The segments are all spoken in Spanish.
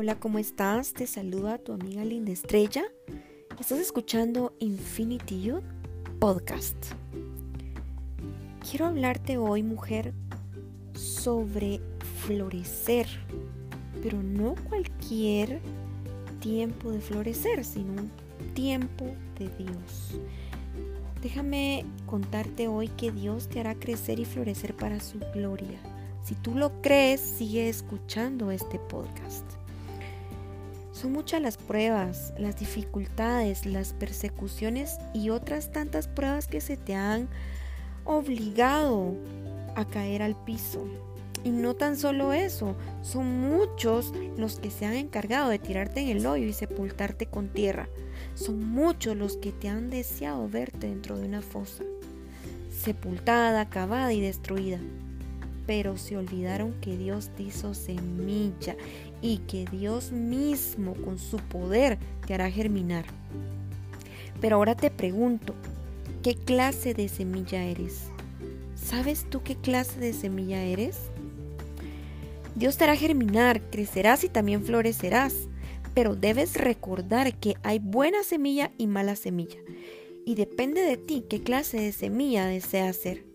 Hola, ¿cómo estás? Te saluda tu amiga Linda Estrella. Estás escuchando Infinity Youth Podcast. Quiero hablarte hoy, mujer, sobre florecer, pero no cualquier tiempo de florecer, sino un tiempo de Dios. Déjame contarte hoy que Dios te hará crecer y florecer para su gloria. Si tú lo crees, sigue escuchando este podcast. Son muchas las pruebas, las dificultades, las persecuciones y otras tantas pruebas que se te han obligado a caer al piso. Y no tan solo eso, son muchos los que se han encargado de tirarte en el hoyo y sepultarte con tierra. Son muchos los que te han deseado verte dentro de una fosa, sepultada, acabada y destruida pero se olvidaron que Dios te hizo semilla y que Dios mismo con su poder te hará germinar. Pero ahora te pregunto, ¿qué clase de semilla eres? ¿Sabes tú qué clase de semilla eres? Dios te hará germinar, crecerás y también florecerás, pero debes recordar que hay buena semilla y mala semilla, y depende de ti qué clase de semilla deseas ser.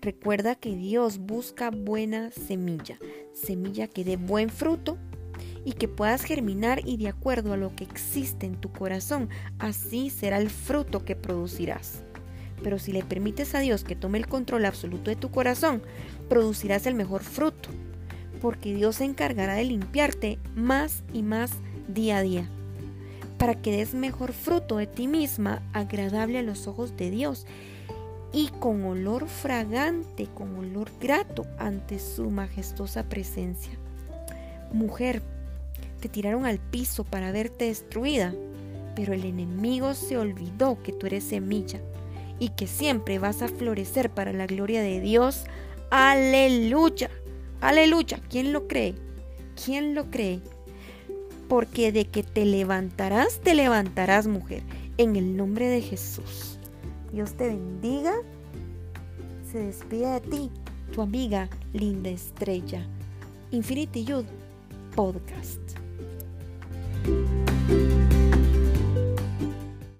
Recuerda que Dios busca buena semilla, semilla que dé buen fruto y que puedas germinar y de acuerdo a lo que existe en tu corazón, así será el fruto que producirás. Pero si le permites a Dios que tome el control absoluto de tu corazón, producirás el mejor fruto, porque Dios se encargará de limpiarte más y más día a día, para que des mejor fruto de ti misma, agradable a los ojos de Dios y con olor fragante, con olor grato ante su majestuosa presencia. Mujer, te tiraron al piso para verte destruida, pero el enemigo se olvidó que tú eres semilla y que siempre vas a florecer para la gloria de Dios. Aleluya, aleluya. ¿Quién lo cree? ¿Quién lo cree? Porque de que te levantarás, te levantarás, mujer, en el nombre de Jesús. Dios te bendiga. Se despide de ti, tu amiga linda estrella. Infinity Youth Podcast.